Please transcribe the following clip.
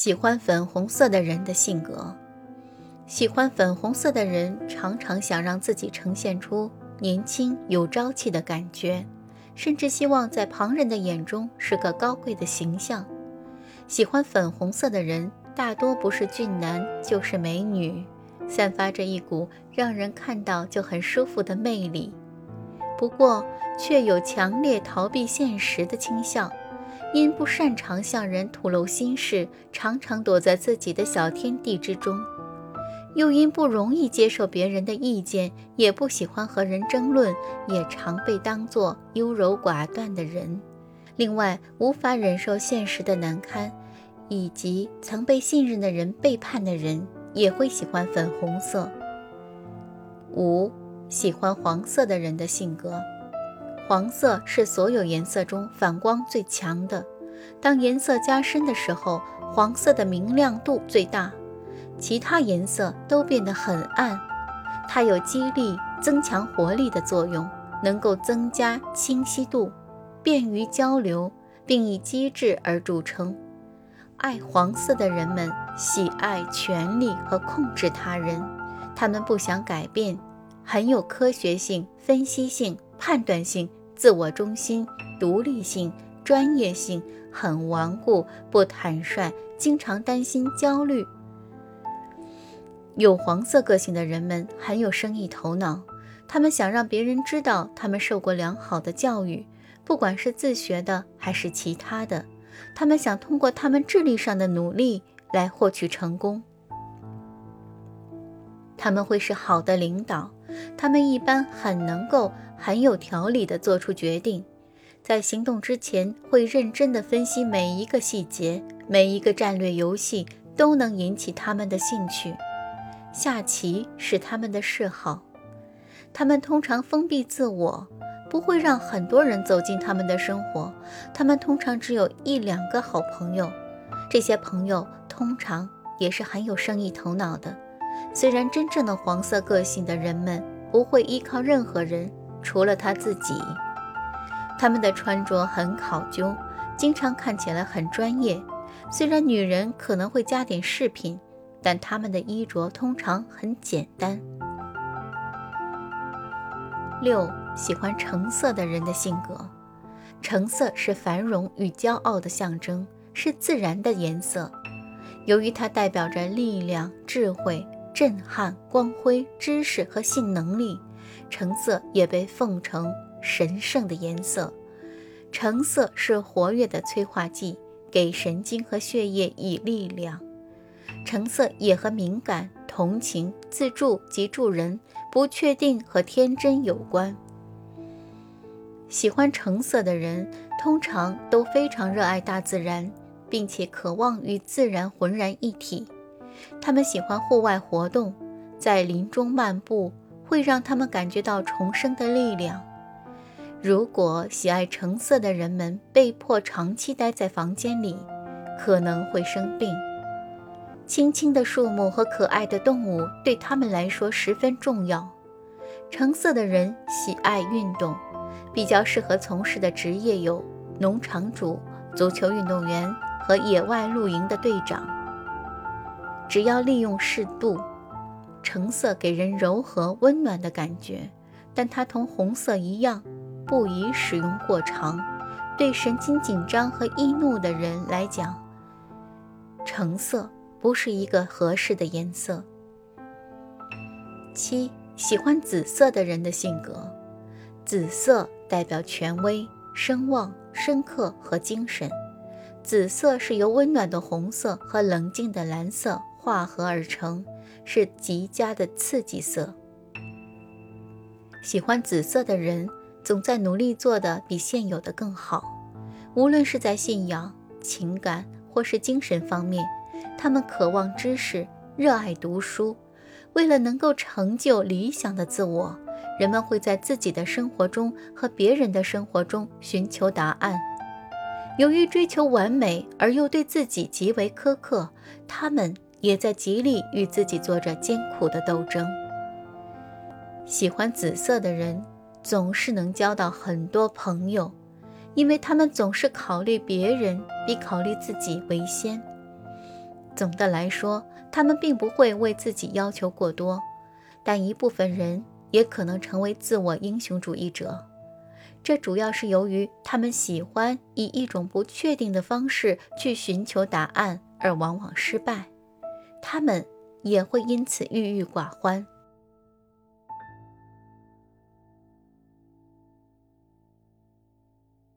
喜欢粉红色的人的性格，喜欢粉红色的人常常想让自己呈现出年轻有朝气的感觉，甚至希望在旁人的眼中是个高贵的形象。喜欢粉红色的人大多不是俊男就是美女，散发着一股让人看到就很舒服的魅力，不过却有强烈逃避现实的倾向。因不擅长向人吐露心事，常常躲在自己的小天地之中；又因不容易接受别人的意见，也不喜欢和人争论，也常被当作优柔寡断的人。另外，无法忍受现实的难堪，以及曾被信任的人背叛的人，也会喜欢粉红色。五，喜欢黄色的人的性格。黄色是所有颜色中反光最强的。当颜色加深的时候，黄色的明亮度最大，其他颜色都变得很暗。它有激励、增强活力的作用，能够增加清晰度，便于交流，并以机智而著称。爱黄色的人们喜爱权力和控制他人，他们不想改变，很有科学性、分析性、判断性。自我中心、独立性、专业性很顽固，不坦率，经常担心、焦虑。有黄色个性的人们很有生意头脑，他们想让别人知道他们受过良好的教育，不管是自学的还是其他的。他们想通过他们智力上的努力来获取成功。他们会是好的领导，他们一般很能够。很有条理地做出决定，在行动之前会认真地分析每一个细节，每一个战略游戏都能引起他们的兴趣。下棋是他们的嗜好，他们通常封闭自我，不会让很多人走进他们的生活。他们通常只有一两个好朋友，这些朋友通常也是很有生意头脑的。虽然真正的黄色个性的人们不会依靠任何人。除了他自己，他们的穿着很考究，经常看起来很专业。虽然女人可能会加点饰品，但他们的衣着通常很简单。六，喜欢橙色的人的性格。橙色是繁荣与骄傲的象征，是自然的颜色。由于它代表着力量、智慧、震撼、光辉、知识和性能力。橙色也被奉成神圣的颜色。橙色是活跃的催化剂，给神经和血液以力量。橙色也和敏感、同情、自助及助人、不确定和天真有关。喜欢橙色的人通常都非常热爱大自然，并且渴望与自然浑然一体。他们喜欢户外活动，在林中漫步。会让他们感觉到重生的力量。如果喜爱橙色的人们被迫长期待在房间里，可能会生病。青青的树木和可爱的动物对他们来说十分重要。橙色的人喜爱运动，比较适合从事的职业有农场主、足球运动员和野外露营的队长。只要利用适度。橙色给人柔和温暖的感觉，但它同红色一样，不宜使用过长。对神经紧张和易怒的人来讲，橙色不是一个合适的颜色。七，喜欢紫色的人的性格，紫色代表权威、声望、深刻和精神。紫色是由温暖的红色和冷静的蓝色化合而成。是极佳的刺激色。喜欢紫色的人总在努力做的比现有的更好，无论是在信仰、情感或是精神方面，他们渴望知识，热爱读书。为了能够成就理想的自我，人们会在自己的生活中和别人的生活中寻求答案。由于追求完美而又对自己极为苛刻，他们。也在极力与自己做着艰苦的斗争。喜欢紫色的人总是能交到很多朋友，因为他们总是考虑别人比考虑自己为先。总的来说，他们并不会为自己要求过多，但一部分人也可能成为自我英雄主义者。这主要是由于他们喜欢以一种不确定的方式去寻求答案，而往往失败。他们也会因此郁郁寡欢。